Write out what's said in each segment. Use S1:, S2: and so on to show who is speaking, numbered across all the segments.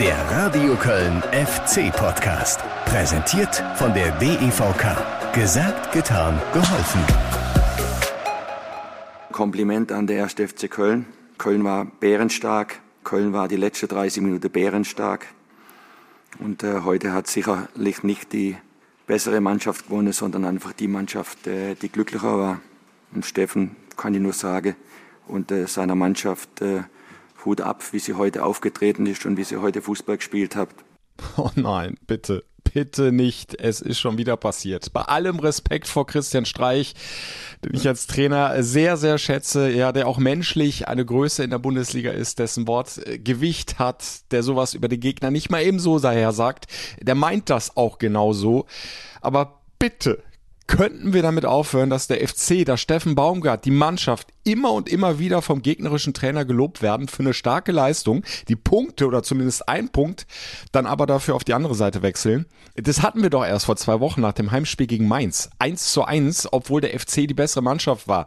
S1: Der Radio Köln FC Podcast. Präsentiert von der DEVK. Gesagt, getan, geholfen.
S2: Kompliment an der 1. FC Köln. Köln war bärenstark. Köln war die letzte 30 Minuten bärenstark. Und äh, heute hat sicherlich nicht die bessere Mannschaft gewonnen, sondern einfach die Mannschaft, äh, die glücklicher war. Und Steffen kann ich nur sagen und äh, seiner Mannschaft äh, Hut ab, wie sie heute aufgetreten ist und wie sie heute Fußball gespielt hat.
S3: Oh nein, bitte, bitte nicht. Es ist schon wieder passiert. Bei allem Respekt vor Christian Streich, den ich als Trainer sehr, sehr schätze, ja, der auch menschlich eine Größe in der Bundesliga ist, dessen Wort äh, Gewicht hat, der sowas über den Gegner nicht mal ebenso daher sagt. Der meint das auch genauso. Aber bitte, könnten wir damit aufhören, dass der FC, dass Steffen Baumgart, die Mannschaft immer und immer wieder vom gegnerischen Trainer gelobt werden für eine starke Leistung, die Punkte oder zumindest ein Punkt dann aber dafür auf die andere Seite wechseln. Das hatten wir doch erst vor zwei Wochen nach dem Heimspiel gegen Mainz. Eins zu eins, obwohl der FC die bessere Mannschaft war.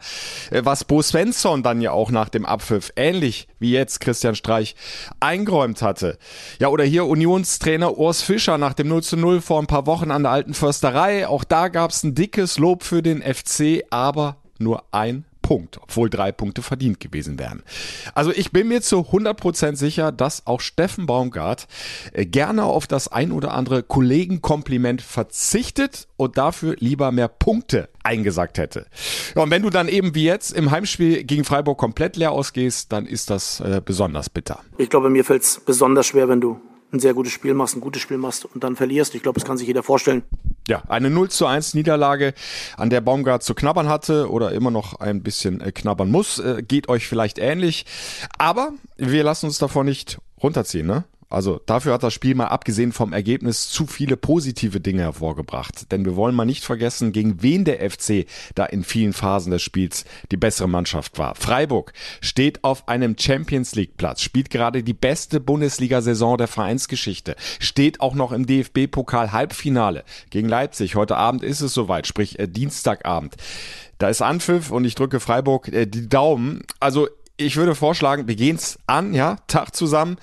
S3: Äh, was Bo Svensson dann ja auch nach dem Abpfiff, ähnlich wie jetzt Christian Streich, eingeräumt hatte. Ja, oder hier Unionstrainer Urs Fischer nach dem 0 zu 0 vor ein paar Wochen an der alten Försterei. Auch da gab es ein dickes Lob für den FC, aber nur ein Punkt, obwohl drei Punkte verdient gewesen wären. Also ich bin mir zu 100% sicher, dass auch Steffen Baumgart äh, gerne auf das ein oder andere Kollegenkompliment verzichtet und dafür lieber mehr Punkte eingesagt hätte. Ja, und wenn du dann eben wie jetzt im Heimspiel gegen Freiburg komplett leer ausgehst, dann ist das äh, besonders bitter.
S4: Ich glaube, mir fällt es besonders schwer, wenn du ein sehr gutes Spiel machst, ein gutes Spiel machst und dann verlierst. Ich glaube, das kann sich jeder vorstellen.
S3: Ja, eine 0 zu 1 Niederlage, an der Baumgart zu knabbern hatte oder immer noch ein bisschen äh, knabbern muss, äh, geht euch vielleicht ähnlich. Aber wir lassen uns davon nicht runterziehen, ne? Also dafür hat das Spiel mal abgesehen vom Ergebnis zu viele positive Dinge hervorgebracht. Denn wir wollen mal nicht vergessen, gegen wen der FC da in vielen Phasen des Spiels die bessere Mannschaft war. Freiburg steht auf einem Champions League Platz, spielt gerade die beste Bundesliga-Saison der Vereinsgeschichte, steht auch noch im DFB-Pokal Halbfinale gegen Leipzig. Heute Abend ist es soweit, sprich äh, Dienstagabend. Da ist Anpfiff und ich drücke Freiburg äh, die Daumen. Also ich würde vorschlagen, wir gehen's an, ja, Tag zusammen.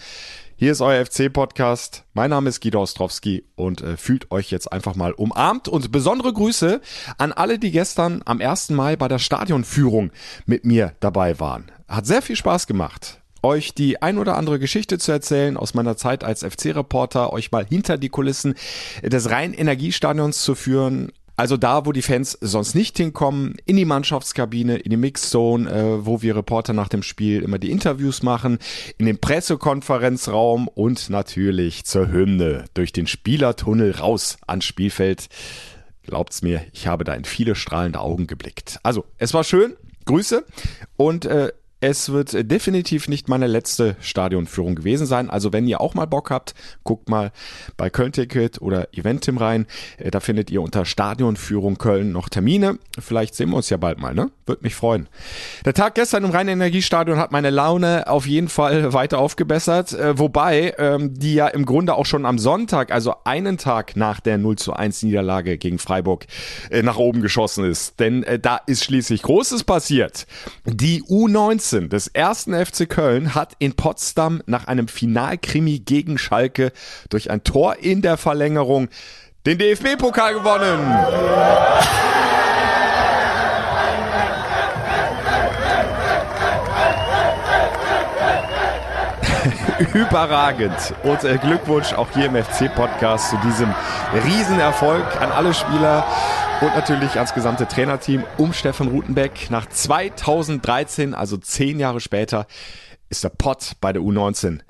S3: Hier ist euer FC-Podcast. Mein Name ist Guido Ostrowski und äh, fühlt euch jetzt einfach mal umarmt. Und besondere Grüße an alle, die gestern am 1. Mai bei der Stadionführung mit mir dabei waren. Hat sehr viel Spaß gemacht euch die ein oder andere Geschichte zu erzählen aus meiner Zeit als FC-Reporter, euch mal hinter die Kulissen des Rhein-Energiestadions zu führen, also da, wo die Fans sonst nicht hinkommen, in die Mannschaftskabine, in die Mixzone, äh, wo wir Reporter nach dem Spiel immer die Interviews machen, in den Pressekonferenzraum und natürlich zur Hymne durch den Spielertunnel raus ans Spielfeld. Glaubt's mir, ich habe da in viele strahlende Augen geblickt. Also, es war schön. Grüße und äh, es wird definitiv nicht meine letzte Stadionführung gewesen sein. Also wenn ihr auch mal Bock habt, guckt mal bei Köln Ticket oder Eventim rein. Äh, da findet ihr unter Stadionführung Köln noch Termine. Vielleicht sehen wir uns ja bald mal, ne? Würde mich freuen. Der Tag gestern im Rhein-Energiestadion hat meine Laune auf jeden Fall weiter aufgebessert. Äh, wobei ähm, die ja im Grunde auch schon am Sonntag, also einen Tag nach der 0 zu 1 Niederlage gegen Freiburg, äh, nach oben geschossen ist. Denn äh, da ist schließlich Großes passiert. Die U19 14 des ersten FC Köln hat in Potsdam nach einem Finalkrimi gegen Schalke durch ein Tor in der Verlängerung den DFB-Pokal gewonnen. Überragend. Und äh, Glückwunsch auch hier im FC-Podcast zu diesem Riesenerfolg an alle Spieler und natürlich ans gesamte Trainerteam um Stefan Rutenbeck. Nach 2013, also zehn Jahre später, ist der Pott bei der U19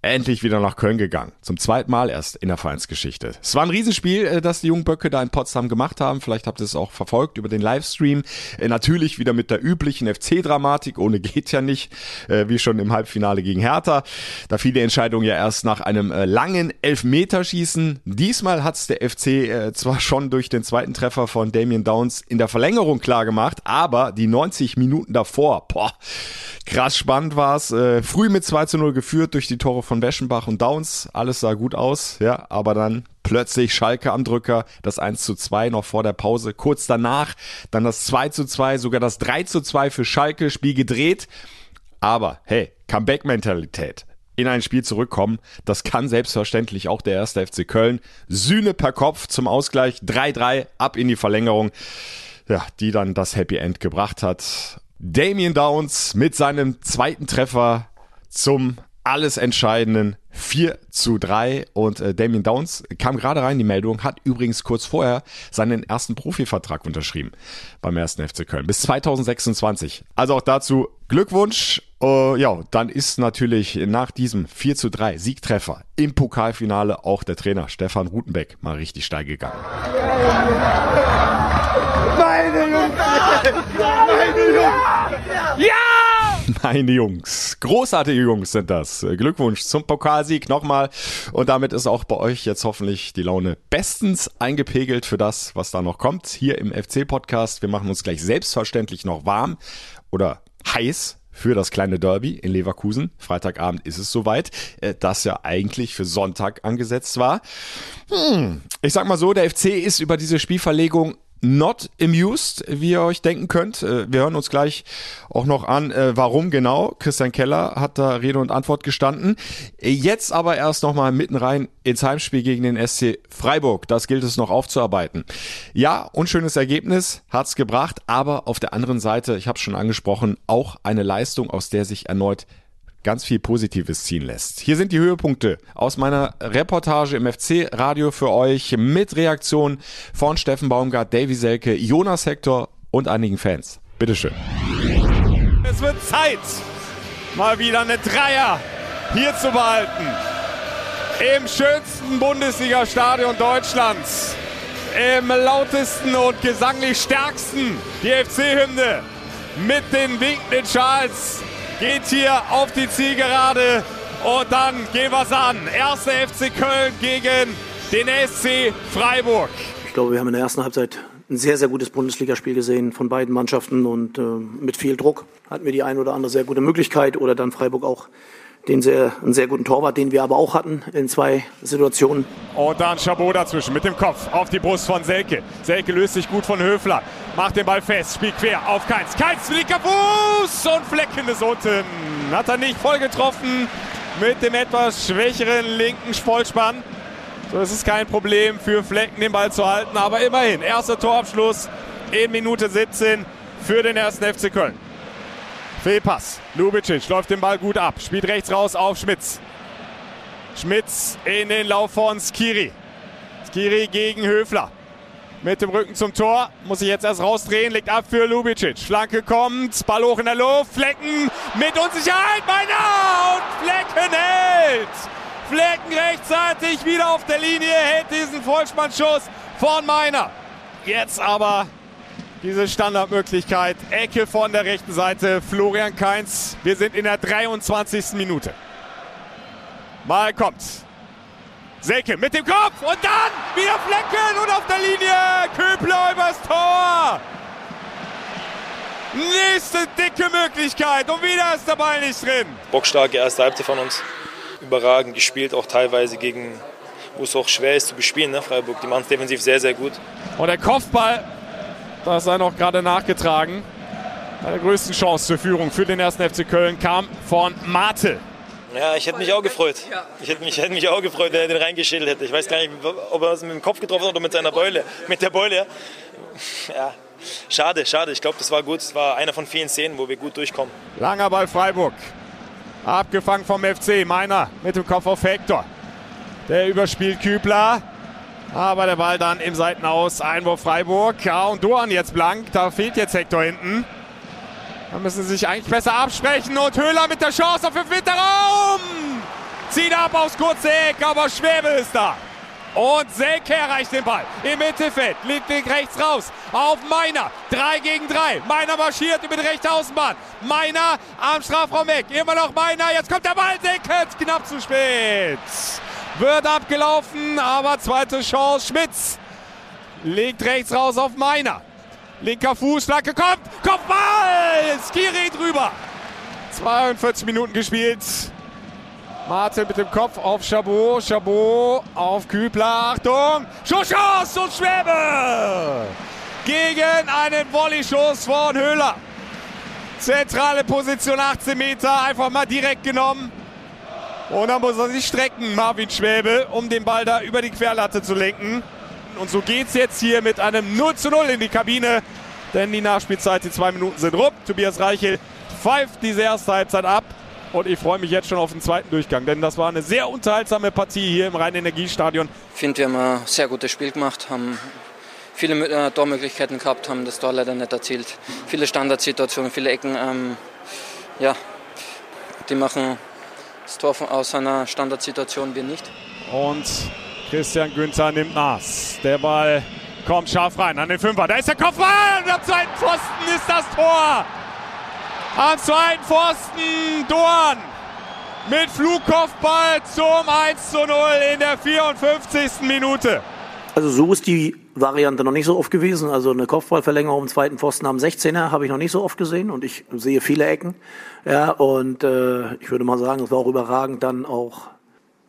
S3: endlich wieder nach Köln gegangen. Zum zweiten Mal erst in der Vereinsgeschichte. Es war ein Riesenspiel, äh, das die jungen Böcke da in Potsdam gemacht haben. Vielleicht habt ihr es auch verfolgt über den Livestream. Äh, natürlich wieder mit der üblichen FC-Dramatik. Ohne geht ja nicht. Äh, wie schon im Halbfinale gegen Hertha. Da fiel die Entscheidung ja erst nach einem langen Elfmeterschießen. Diesmal hat's der FC zwar schon durch den zweiten Treffer von Damien Downs in der Verlängerung klar gemacht, aber die 90 Minuten davor, boah, krass spannend war's. Früh mit 2 zu 0 geführt durch die Tore von Weschenbach und Downs. Alles sah gut aus, ja, aber dann plötzlich Schalke am Drücker, das 1 zu 2 noch vor der Pause. Kurz danach dann das 2 zu 2, sogar das 3 zu 2 für Schalke, Spiel gedreht. Aber hey, Comeback-Mentalität. in ein Spiel zurückkommen. Das kann selbstverständlich auch der erste FC Köln. Sühne per Kopf zum Ausgleich 3-3 ab in die Verlängerung. Ja, die dann das Happy End gebracht hat. Damien Downs mit seinem zweiten Treffer zum alles entscheidenden 4 zu 3 und äh, Damien Downs kam gerade rein, die Meldung, hat übrigens kurz vorher seinen ersten Profivertrag unterschrieben beim ersten FC Köln bis 2026. Also auch dazu Glückwunsch. Uh, ja, dann ist natürlich nach diesem 4 zu 3 Siegtreffer im Pokalfinale auch der Trainer Stefan Rutenbeck mal richtig steil gegangen. Meine Jungs! Meine Jungs! Ja! Meine Jungs. Großartige Jungs sind das. Glückwunsch zum Pokalsieg nochmal. Und damit ist auch bei euch jetzt hoffentlich die Laune bestens eingepegelt für das, was da noch kommt. Hier im FC-Podcast. Wir machen uns gleich selbstverständlich noch warm oder heiß für das kleine Derby in Leverkusen. Freitagabend ist es soweit, äh, das ja eigentlich für Sonntag angesetzt war. Hm. Ich sag mal so, der FC ist über diese Spielverlegung not amused, wie ihr euch denken könnt. Äh, wir hören uns gleich auch noch an, äh, warum genau. Christian Keller hat da Rede und Antwort gestanden. Jetzt aber erst nochmal mitten rein ins Heimspiel gegen den SC Freiburg. Das gilt es noch aufzuarbeiten. Ja, unschönes Ergebnis hat's gebracht, aber auf der anderen Seite, ich habe schon angesprochen, auch eine Leistung, aus der sich erneut ganz viel Positives ziehen lässt. Hier sind die Höhepunkte aus meiner Reportage im FC-Radio für euch mit Reaktionen von Steffen Baumgart, Davy Selke, Jonas Hector und einigen Fans. Bitteschön.
S5: Es wird Zeit, mal wieder eine Dreier hier zu behalten. Im schönsten Bundesliga-Stadion Deutschlands. Im lautesten und gesanglich stärksten die FC-Hymne mit den winkenden Schals geht hier auf die Zielgerade und dann gehen wir es an. Erster FC Köln gegen den SC Freiburg.
S4: Ich glaube, wir haben in der ersten Halbzeit ein sehr, sehr gutes Bundesligaspiel gesehen von beiden Mannschaften und äh, mit viel Druck hatten wir die ein oder andere sehr gute Möglichkeit oder dann Freiburg auch den sehr, einen sehr guten Torwart, den wir aber auch hatten in zwei Situationen.
S5: Und dann Chabot dazwischen mit dem Kopf auf die Brust von Selke. Selke löst sich gut von Höfler, macht den Ball fest, spielt quer auf Keins. Keins, linker Fuß und Flecken ist unten. Hat er nicht voll getroffen mit dem etwas schwächeren linken Vollspann. So ist es kein Problem für Flecken den Ball zu halten, aber immerhin, erster Torabschluss in Minute 17 für den ersten FC Köln. Fehlpass. Lubicic läuft den Ball gut ab. Spielt rechts raus auf Schmitz. Schmitz in den Lauf von Skiri. Skiri gegen Höfler. Mit dem Rücken zum Tor. Muss sich jetzt erst rausdrehen. Legt ab für Lubicic. Flanke kommt. Ball hoch in der Luft. Flecken mit Unsicherheit. Meiner und Flecken hält. Flecken rechtzeitig wieder auf der Linie. Hält diesen Vollspannschuss von Meiner. Jetzt aber diese Standardmöglichkeit. Ecke von der rechten Seite. Florian Kainz. Wir sind in der 23. Minute. Mal kommt. Selke mit dem Kopf und dann wieder Flecken und auf der Linie Köbler übers Tor. Nächste dicke Möglichkeit und wieder ist der Ball nicht drin.
S6: Bockstarke erste Halbzeit von uns. Überragend gespielt, auch teilweise gegen, wo es auch schwer ist zu bespielen, ne, Freiburg. Die machen es defensiv sehr, sehr gut.
S5: Und der Kopfball das sei noch gerade nachgetragen. Eine größten Chance zur Führung für den ersten FC Köln kam von Mate.
S6: Ja, ich hätte mich auch gefreut. Ich hätte mich, hätte mich auch gefreut, wenn er den reingeschädelt hätte. Ich weiß gar nicht, ob er es mit dem Kopf getroffen hat oder mit seiner Beule. Mit der Beule. Ja, schade, schade. Ich glaube, das war gut. Es war einer von vielen Szenen, wo wir gut durchkommen.
S5: Langer Ball Freiburg. Abgefangen vom FC. Meiner mit dem Kopf auf Hector. Der überspielt Kübler. Aber der Ball dann im Seitenaus. Einwurf Freiburg. Ja, und Doan jetzt blank. Da fehlt jetzt Hector hinten. Da müssen sie sich eigentlich besser absprechen. Und Höhler mit der Chance auf den Winterraum. Zieht ab aufs kurze Eck, aber Schwäbe ist da. Und Selke erreicht den Ball im Mittelfeld. Liegt rechts raus auf Meiner. 3 gegen 3. Meiner marschiert über die rechte Außenbahn. Meiner am Strafraum weg. Immer noch Meiner. Jetzt kommt der Ball. Selke knapp zu spät. Wird abgelaufen, aber zweite Chance. Schmitz legt rechts raus auf Meiner. Linker Fuß, Flanke kommt. Kopfball! Skiri drüber. 42 Minuten gespielt. Martin mit dem Kopf auf Chabot. Chabot auf Kübler. Achtung! Schuss und Schwäbe! Gegen einen Volley-Schuss von Höhler. Zentrale Position, 18 Meter. Einfach mal direkt genommen. Und dann muss er sich strecken, Marvin Schwäbe, um den Ball da über die Querlatte zu lenken. Und so geht's jetzt hier mit einem 0 zu 0 in die Kabine. Denn die Nachspielzeit, die zwei Minuten sind rum. Tobias Reichel pfeift diese erste Halbzeit ab. Und ich freue mich jetzt schon auf den zweiten Durchgang, denn das war eine sehr unterhaltsame Partie hier im Rhein-Energiestadion.
S7: Ich finde, wir haben ein sehr gutes Spiel gemacht, haben viele äh, Tormöglichkeiten gehabt, haben das Tor leider nicht erzielt. Viele Standardsituationen, viele Ecken. Ähm, ja, die machen das Tor aus einer Standardsituation, wir nicht.
S5: Und Christian Günther nimmt Maß. Der Ball kommt scharf rein an den Fünfer. Da ist der Kopfball und am zweiten Pfosten ist das Tor. Am zweiten Pfosten Dorn mit Flugkopfball zum 1 zu 0 in der 54. Minute.
S4: Also so ist die Variante noch nicht so oft gewesen. Also eine Kopfballverlängerung im zweiten Pfosten am 16er habe ich noch nicht so oft gesehen und ich sehe viele Ecken. Ja, und äh, ich würde mal sagen, es war auch überragend dann auch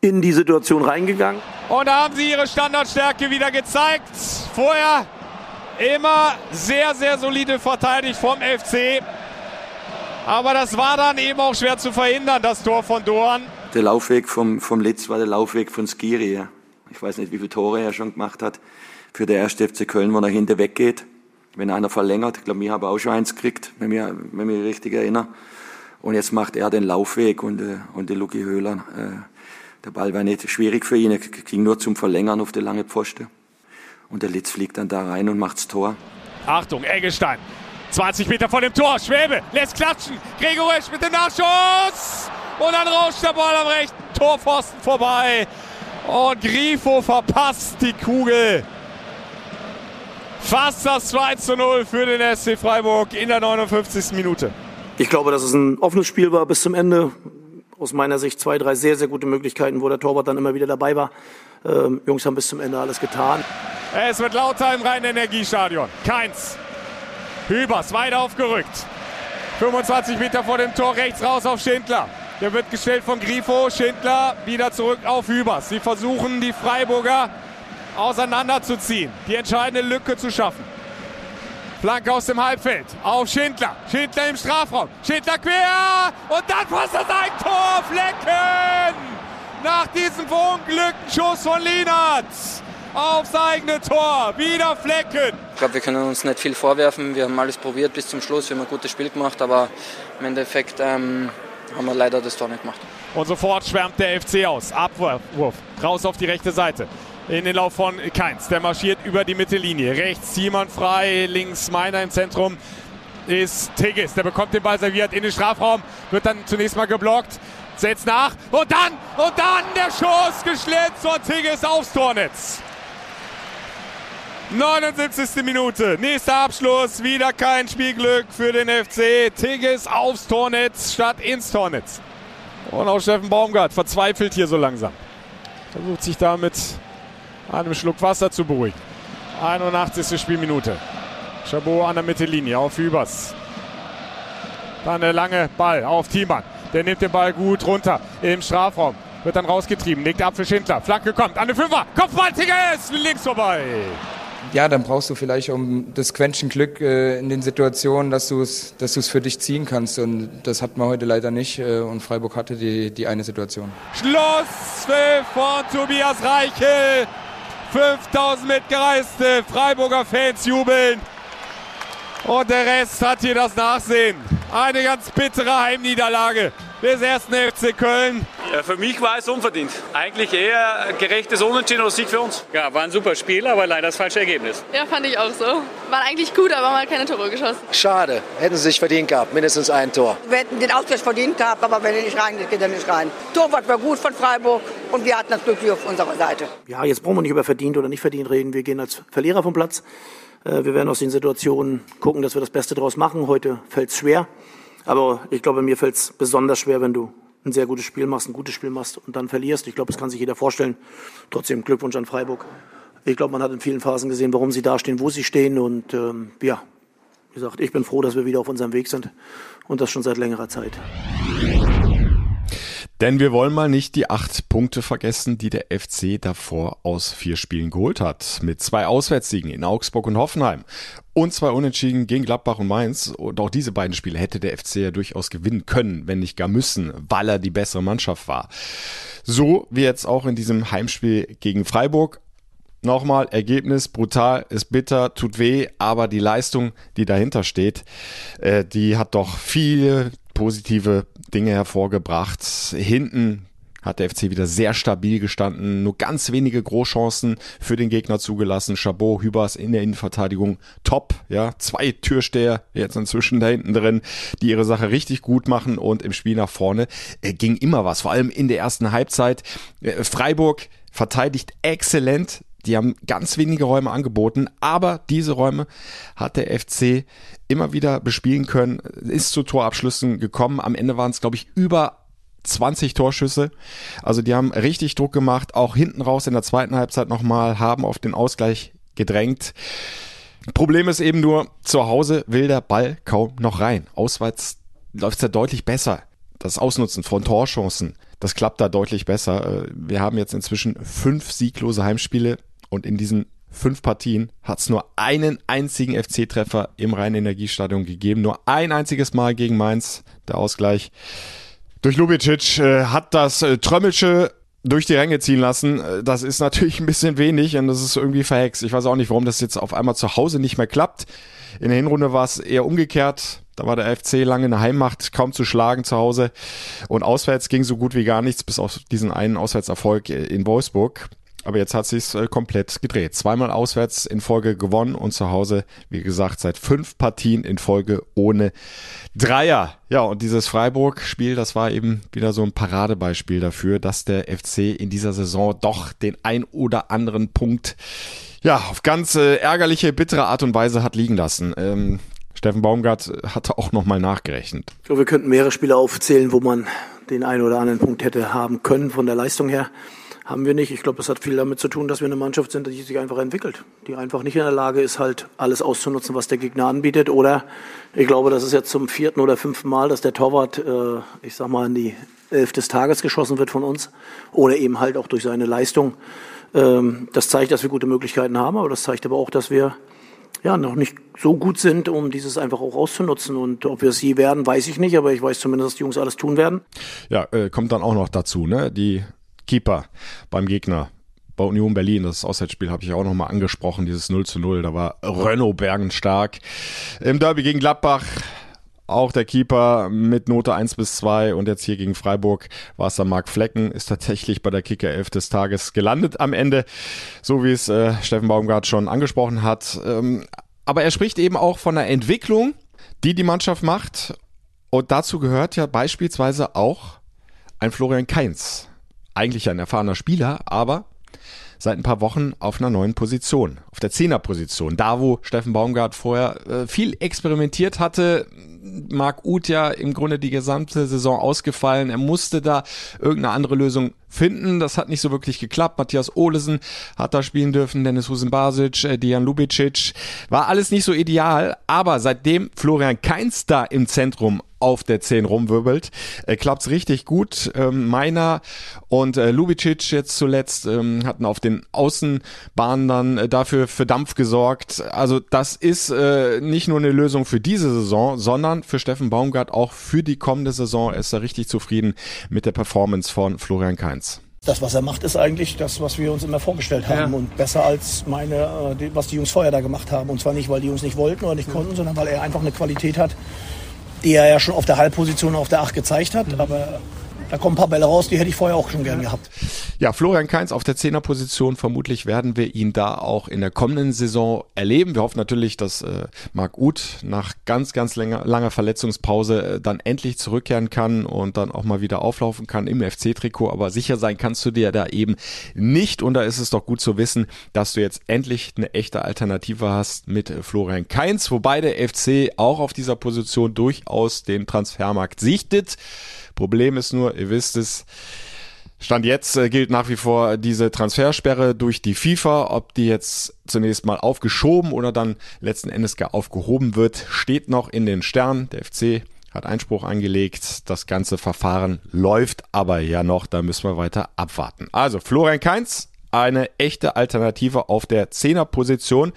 S4: in die Situation reingegangen.
S5: Und da haben sie ihre Standardstärke wieder gezeigt. Vorher immer sehr, sehr solide verteidigt vom FC. Aber das war dann eben auch schwer zu verhindern, das Tor von Dorn.
S2: Der Laufweg vom, vom Litz war der Laufweg von Skiri. Ich weiß nicht, wie viele Tore er schon gemacht hat für der erste FC Köln, wo er hinter weggeht. Wenn einer verlängert, ich glaube, wir haben auch schon eins gekriegt, wenn wir, wenn mich richtig erinnern. Und jetzt macht er den Laufweg und, äh, und der Luki Höhler. Äh, der Ball war nicht schwierig für ihn, er ging nur zum Verlängern auf der lange Pfoste. Und der Litz fliegt dann da rein und macht's Tor.
S5: Achtung, Eggestein 20 Meter vor dem Tor. Schwäbe lässt klatschen. Gregorisch mit dem Nachschuss. Und dann rauscht der Ball am rechten Torpfosten vorbei. Und Grifo verpasst die Kugel. Fast das 2 zu 0 für den SC Freiburg in der 59. Minute.
S4: Ich glaube, dass es ein offenes Spiel war bis zum Ende. Aus meiner Sicht zwei, drei sehr, sehr gute Möglichkeiten, wo der Torwart dann immer wieder dabei war. Ähm, Jungs haben bis zum Ende alles getan.
S5: Es wird lauter im Rhein-Energiestadion. Keins. Hübers weit aufgerückt. 25 Meter vor dem Tor rechts raus auf Schindler. Der wird gestellt von Grifo. Schindler wieder zurück auf Hübers. Sie versuchen die Freiburger auseinanderzuziehen, die entscheidende Lücke zu schaffen. Flanke aus dem Halbfeld auf Schindler. Schindler im Strafraum. Schindler quer und dann passt das Eigentor. Flecken! Nach diesem verunglückten Schuss von Lienert aufs eigene Tor. Wieder Flecken.
S7: Ich glaube, wir können uns nicht viel vorwerfen. Wir haben alles probiert bis zum Schluss. Wir haben ein gutes Spiel gemacht, aber im Endeffekt ähm, haben wir leider das Tor nicht gemacht.
S5: Und sofort schwärmt der FC aus. Abwurf, raus auf die rechte Seite. In den Lauf von Keins. Der marschiert über die Mittellinie. Rechts Simon frei, links Meiner im Zentrum ist Tigges. Der bekommt den Ball serviert in den Strafraum, wird dann zunächst mal geblockt, setzt nach und dann, und dann der Schuss geschlitzt und Tigges aufs Tornetz. 79. Minute. Nächster Abschluss. Wieder kein Spielglück für den FC. Tigges aufs Tornetz statt ins Tornetz. Und auch Steffen Baumgart verzweifelt hier so langsam. Versucht sich da mit einem Schluck Wasser zu beruhigen. 81. Spielminute. Chabot an der Mittellinie auf Übers. Dann der lange Ball auf Thiemann. Der nimmt den Ball gut runter im Strafraum. Wird dann rausgetrieben, legt ab für Schindler. Flanke kommt an den Fünfer. Kopfball, Tigges, links vorbei
S8: ja, dann brauchst du vielleicht um das Quäntchen Glück äh, in den Situationen, dass du es dass du's für dich ziehen kannst. Und das hat man heute leider nicht. Äh, und Freiburg hatte die, die eine Situation.
S5: Schlusspfiff von Tobias Reichel. 5000 mitgereiste Freiburger Fans jubeln. Und der Rest hat hier das Nachsehen. Eine ganz bittere Heimniederlage des ersten FC Köln.
S9: Ja, für mich war es unverdient. Eigentlich eher ein gerechtes Unentschieden oder Sieg für uns.
S10: Ja, war ein super Spiel, aber leider das falsche Ergebnis.
S11: Ja, fand ich auch so. War eigentlich gut, aber hat keine Tore geschossen.
S12: Schade. Hätten sie sich verdient gehabt. Mindestens ein Tor.
S13: Wir hätten den Ausgleich verdient gehabt, aber wenn er nicht rein geht, geht er nicht rein. Torwart war gut von Freiburg und wir hatten das Glück auf unserer Seite.
S4: Ja, jetzt brauchen wir nicht über verdient oder nicht verdient reden. Wir gehen als Verlierer vom Platz. Äh, wir werden aus den Situationen gucken, dass wir das Beste draus machen. Heute fällt es schwer. Aber ich glaube, mir fällt es besonders schwer, wenn du ein sehr gutes Spiel machst, ein gutes Spiel machst und dann verlierst. Ich glaube, das kann sich jeder vorstellen. Trotzdem Glückwunsch an Freiburg. Ich glaube, man hat in vielen Phasen gesehen, warum sie da stehen, wo sie stehen. Und ähm, ja, wie gesagt, ich bin froh, dass wir wieder auf unserem Weg sind und das schon seit längerer Zeit.
S3: Denn wir wollen mal nicht die acht Punkte vergessen, die der FC davor aus vier Spielen geholt hat. Mit zwei Auswärtssiegen in Augsburg und Hoffenheim und zwei Unentschieden gegen Gladbach und Mainz. Und auch diese beiden Spiele hätte der FC ja durchaus gewinnen können, wenn nicht gar müssen, weil er die bessere Mannschaft war. So wie jetzt auch in diesem Heimspiel gegen Freiburg. Nochmal, Ergebnis brutal, ist bitter, tut weh, aber die Leistung, die dahinter steht, äh, die hat doch viele positive Dinge hervorgebracht. Hinten hat der FC wieder sehr stabil gestanden, nur ganz wenige Großchancen für den Gegner zugelassen. Chabot, Hübers in der Innenverteidigung top, ja, zwei Türsteher jetzt inzwischen da hinten drin, die ihre Sache richtig gut machen und im Spiel nach vorne äh, ging immer was, vor allem in der ersten Halbzeit. Äh, Freiburg verteidigt exzellent, die haben ganz wenige Räume angeboten, aber diese Räume hat der FC immer wieder bespielen können, ist zu Torabschlüssen gekommen. Am Ende waren es, glaube ich, über 20 Torschüsse. Also die haben richtig Druck gemacht, auch hinten raus in der zweiten Halbzeit nochmal, haben auf den Ausgleich gedrängt. Problem ist eben nur, zu Hause will der Ball kaum noch rein. Auswärts läuft es ja deutlich besser. Das Ausnutzen von Torchancen, das klappt da deutlich besser. Äh, wir haben jetzt inzwischen fünf sieglose Heimspiele und in diesen fünf Partien hat es nur einen einzigen FC-Treffer im Rhein-Energiestadion gegeben. Nur ein einziges Mal gegen Mainz, der Ausgleich durch Lubicic äh, hat das äh, Trömmelsche durch die Ränge ziehen lassen. Äh, das ist natürlich ein bisschen wenig und das ist irgendwie verhext. Ich weiß auch nicht, warum das jetzt auf einmal zu Hause nicht mehr klappt. In der Hinrunde war es eher umgekehrt. Da war der FC lange eine Heimmacht, kaum zu schlagen zu Hause. Und auswärts ging so gut wie gar nichts, bis auf diesen einen Auswärtserfolg äh, in Wolfsburg. Aber jetzt hat sich's äh, komplett gedreht. Zweimal auswärts in Folge gewonnen und zu Hause, wie gesagt, seit fünf Partien in Folge ohne Dreier. Ja, und dieses Freiburg-Spiel, das war eben wieder so ein Paradebeispiel dafür, dass der FC in dieser Saison doch den ein oder anderen Punkt ja, auf ganz äh, ärgerliche, bittere Art und Weise hat liegen lassen. Ähm, Steffen Baumgart hatte auch nochmal nachgerechnet.
S4: Ich glaube, wir könnten mehrere Spiele aufzählen, wo man den einen oder anderen Punkt hätte haben können von der Leistung her haben wir nicht. Ich glaube, das hat viel damit zu tun, dass wir eine Mannschaft sind, die sich einfach entwickelt, die einfach nicht in der Lage ist, halt alles auszunutzen, was der Gegner anbietet. Oder ich glaube, das ist jetzt zum vierten oder fünften Mal, dass der Torwart, äh, ich sag mal, in die Elf des Tages geschossen wird von uns. Oder eben halt auch durch seine Leistung. Ähm, das zeigt, dass wir gute Möglichkeiten haben, aber das zeigt aber auch, dass wir ja, noch nicht so gut sind, um dieses einfach auch auszunutzen. Und ob wir es je werden, weiß ich nicht, aber ich weiß zumindest, dass die Jungs alles tun werden.
S3: Ja, äh, kommt dann auch noch dazu, ne? Die Keeper beim Gegner. Bei Union Berlin, das Auswärtsspiel habe ich auch nochmal angesprochen, dieses 0 zu 0, da war Renault Bergen stark. Im Derby gegen Gladbach auch der Keeper mit Note 1 bis 2 und jetzt hier gegen Freiburg war es dann Marc Flecken, ist tatsächlich bei der Kicker 11 des Tages gelandet am Ende, so wie es äh, Steffen Baumgart schon angesprochen hat. Ähm, aber er spricht eben auch von der Entwicklung, die die Mannschaft macht und dazu gehört ja beispielsweise auch ein Florian Kainz eigentlich ein erfahrener Spieler, aber seit ein paar Wochen auf einer neuen Position, auf der Zehnerposition. Da, wo Steffen Baumgart vorher äh, viel experimentiert hatte, Marc Uth ja im Grunde die gesamte Saison ausgefallen. Er musste da irgendeine andere Lösung finden. Das hat nicht so wirklich geklappt. Matthias Olesen hat da spielen dürfen, Dennis Husen Basic, äh, Dejan Lubicic. War alles nicht so ideal, aber seitdem Florian Keins da im Zentrum auf der 10 rumwirbelt. Äh, klappt's richtig gut. Ähm, Meiner und äh, Lubicic jetzt zuletzt ähm, hatten auf den Außenbahnen dann äh, dafür für Dampf gesorgt. Also das ist äh, nicht nur eine Lösung für diese Saison, sondern für Steffen Baumgart auch für die kommende Saison. Ist er richtig zufrieden mit der Performance von Florian Kainz.
S4: Das, was er macht, ist eigentlich das, was wir uns immer vorgestellt haben. Ja. Und besser als meine, äh, was die Jungs vorher da gemacht haben. Und zwar nicht, weil die Jungs nicht wollten oder nicht konnten, sondern weil er einfach eine Qualität hat, die er ja schon auf der Halbposition auf der 8 gezeigt hat. Mhm. Aber da kommen ein paar Bälle raus, die hätte ich vorher auch schon gern gehabt.
S3: Ja, Florian Kainz auf der Zehnerposition. Vermutlich werden wir ihn da auch in der kommenden Saison erleben. Wir hoffen natürlich, dass äh, Marc Uth nach ganz, ganz länger, langer Verletzungspause äh, dann endlich zurückkehren kann und dann auch mal wieder auflaufen kann im FC-Trikot. Aber sicher sein kannst du dir da eben nicht. Und da ist es doch gut zu wissen, dass du jetzt endlich eine echte Alternative hast mit Florian Kainz. Wobei der FC auch auf dieser Position durchaus den Transfermarkt sichtet. Problem ist nur, ihr wisst es, Stand jetzt äh, gilt nach wie vor diese Transfersperre durch die FIFA. Ob die jetzt zunächst mal aufgeschoben oder dann letzten Endes gar aufgehoben wird, steht noch in den Sternen. Der FC hat Einspruch eingelegt. Das ganze Verfahren läuft aber ja noch. Da müssen wir weiter abwarten. Also Florian Kainz eine echte Alternative auf der Zehnerposition.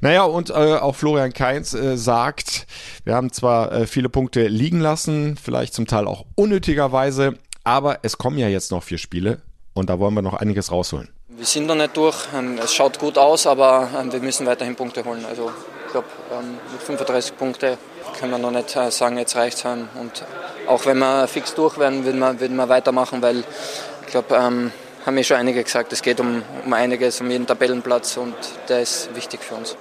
S3: Naja, und äh, auch Florian Kainz äh, sagt, wir haben zwar äh, viele Punkte liegen lassen, vielleicht zum Teil auch unnötigerweise, aber es kommen ja jetzt noch vier Spiele und da wollen wir noch einiges rausholen.
S7: Wir sind noch nicht durch. Ähm, es schaut gut aus, aber ähm, wir müssen weiterhin Punkte holen. Also ich glaube, ähm, mit 35 Punkten können wir noch nicht äh, sagen, jetzt reicht es. Und auch wenn wir fix durch werden, würden wir, würden wir weitermachen, weil ich glaube, haben mir schon einige gesagt, es geht um, um einiges, um jeden Tabellenplatz und der ist wichtig für uns.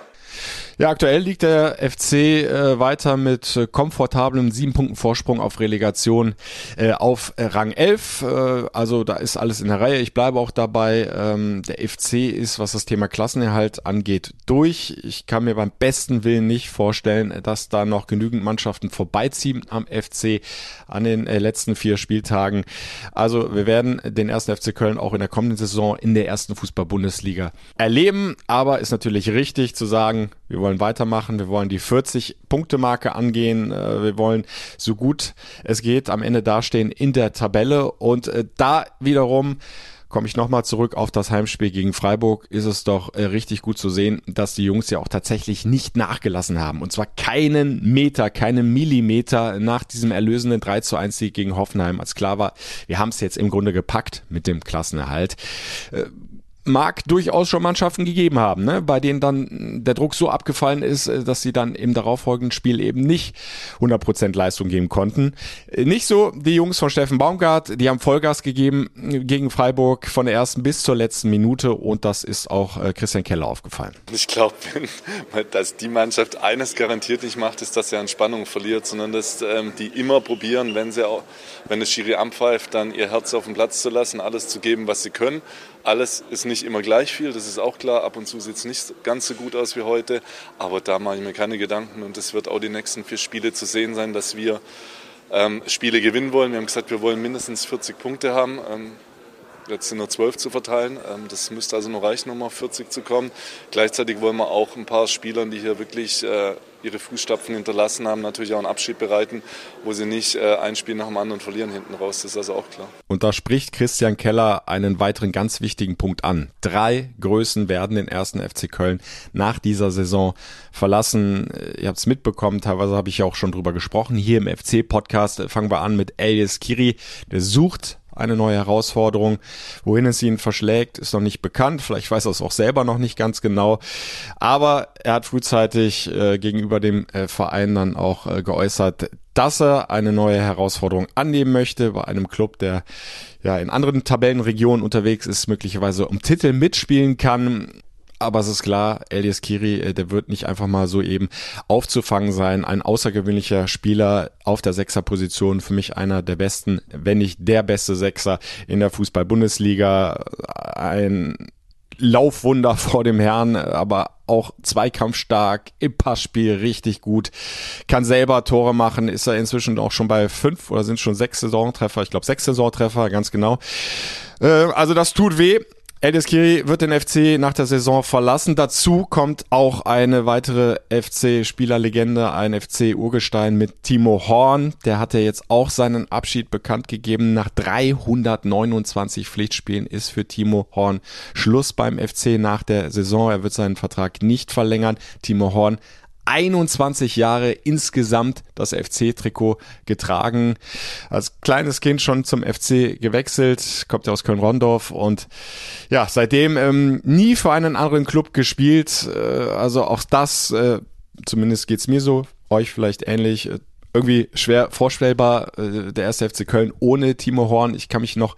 S3: Ja, aktuell liegt der FC äh, weiter mit äh, komfortablem sieben Punkten Vorsprung auf Relegation äh, auf Rang 11. Äh, also da ist alles in der Reihe. Ich bleibe auch dabei. Ähm, der FC ist, was das Thema Klassenerhalt angeht, durch. Ich kann mir beim besten Willen nicht vorstellen, dass da noch genügend Mannschaften vorbeiziehen am FC an den äh, letzten vier Spieltagen. Also wir werden den ersten FC Köln auch in der kommenden Saison in der ersten Fußball-Bundesliga erleben. Aber ist natürlich richtig zu sagen, wir wollen weitermachen, wir wollen die 40-Punkte-Marke angehen, äh, wir wollen so gut es geht am Ende dastehen in der Tabelle und äh, da wiederum komme ich nochmal zurück auf das Heimspiel gegen Freiburg, ist es doch äh, richtig gut zu sehen, dass die Jungs ja auch tatsächlich nicht nachgelassen haben. Und zwar keinen Meter, keinen Millimeter nach diesem erlösenden 3 zu 1 Sieg gegen Hoffenheim, als klar war, wir haben es jetzt im Grunde gepackt mit dem Klassenerhalt. Äh, mag durchaus schon Mannschaften gegeben haben, ne? bei denen dann der Druck so abgefallen ist, äh, dass sie dann im darauffolgenden Spiel eben nicht 100% Leistung geben konnten. Äh, nicht so die Jungs von Steffen Baumgart, die haben Vollgas gegeben äh, gegen Freiburg von der ersten bis zur letzten Minute und das ist auch Christian Keller aufgefallen.
S14: Ich glaube, dass die Mannschaft eines garantiert nicht macht, ist, dass sie an Spannung verliert, sondern dass ähm, die immer probieren, wenn sie auch, wenn es Schiri anpfeift, dann ihr Herz auf den Platz zu lassen, alles zu geben, was sie können alles ist nicht immer gleich viel, das ist auch klar. Ab und zu sieht es nicht ganz so gut aus wie heute. Aber da mache ich mir keine Gedanken. Und es wird auch die nächsten vier Spiele zu sehen sein, dass wir ähm, Spiele gewinnen wollen. Wir haben gesagt, wir wollen mindestens 40 Punkte haben. Ähm, Jetzt sind nur 12 zu verteilen. Ähm, das müsste also noch reichen, um auf 40 zu kommen. Gleichzeitig wollen wir auch ein paar Spielern, die hier wirklich äh, ihre Fußstapfen hinterlassen haben, natürlich auch einen Abschied bereiten, wo sie nicht äh, ein Spiel nach dem anderen verlieren hinten raus. Das ist also auch klar.
S3: Und da spricht Christian Keller einen weiteren ganz wichtigen Punkt an. Drei Größen werden den ersten FC Köln nach dieser Saison verlassen. Ihr habt es mitbekommen, teilweise habe ich ja auch schon drüber gesprochen. Hier im FC-Podcast fangen wir an mit Elias Kiri. Der sucht eine neue Herausforderung. Wohin es ihn verschlägt, ist noch nicht bekannt. Vielleicht weiß er es auch selber noch nicht ganz genau. Aber er hat frühzeitig äh, gegenüber dem äh, Verein dann auch äh, geäußert, dass er eine neue Herausforderung annehmen möchte bei einem Club, der ja in anderen Tabellenregionen unterwegs ist, möglicherweise um Titel mitspielen kann aber es ist klar, Elias Kiri, äh, der wird nicht einfach mal so eben aufzufangen sein. Ein außergewöhnlicher Spieler auf der Sechserposition, für mich einer der besten, wenn nicht der beste Sechser in der Fußball-Bundesliga. Ein Laufwunder vor dem Herrn, aber auch zweikampfstark, im Passspiel richtig gut, kann selber Tore machen, ist er inzwischen auch schon bei fünf oder sind schon sechs Saisontreffer, ich glaube sechs Saisontreffer, ganz genau. Äh, also das tut weh. Eldis Kiri wird den FC nach der Saison verlassen. Dazu kommt auch eine weitere FC-Spielerlegende, ein FC-Urgestein mit Timo Horn. Der hatte jetzt auch seinen Abschied bekannt gegeben. Nach 329 Pflichtspielen ist für Timo Horn Schluss beim FC nach der Saison. Er wird seinen Vertrag nicht verlängern. Timo Horn 21 Jahre insgesamt das FC-Trikot getragen. Als kleines Kind schon zum FC gewechselt, kommt ja aus Köln-Rondorf und ja, seitdem ähm, nie für einen anderen Club gespielt. Äh, also auch das, äh, zumindest geht's mir so, euch vielleicht ähnlich. Äh, irgendwie schwer vorstellbar, äh, der erste FC Köln ohne Timo Horn. Ich kann mich noch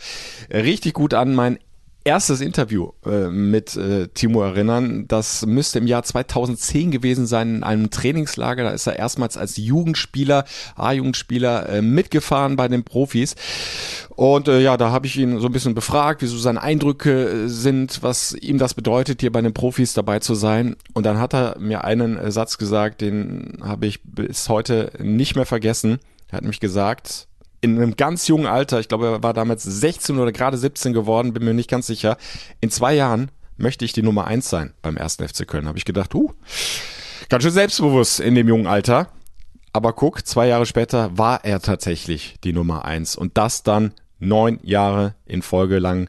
S3: richtig gut an mein erstes Interview äh, mit äh, Timo erinnern. Das müsste im Jahr 2010 gewesen sein in einem Trainingslager. Da ist er erstmals als Jugendspieler, A-Jugendspieler äh, mitgefahren bei den Profis. Und äh, ja, da habe ich ihn so ein bisschen befragt, wie so seine Eindrücke äh, sind, was ihm das bedeutet, hier bei den Profis dabei zu sein. Und dann hat er mir einen äh, Satz gesagt, den habe ich bis heute nicht mehr vergessen. Er hat nämlich gesagt, in einem ganz jungen Alter, ich glaube, er war damals 16 oder gerade 17 geworden, bin mir nicht ganz sicher, in zwei Jahren möchte ich die Nummer eins sein beim ersten FC Köln. Habe ich gedacht, uh, ganz schön selbstbewusst in dem jungen Alter. Aber guck, zwei Jahre später war er tatsächlich die Nummer eins und das dann neun Jahre in Folge lang,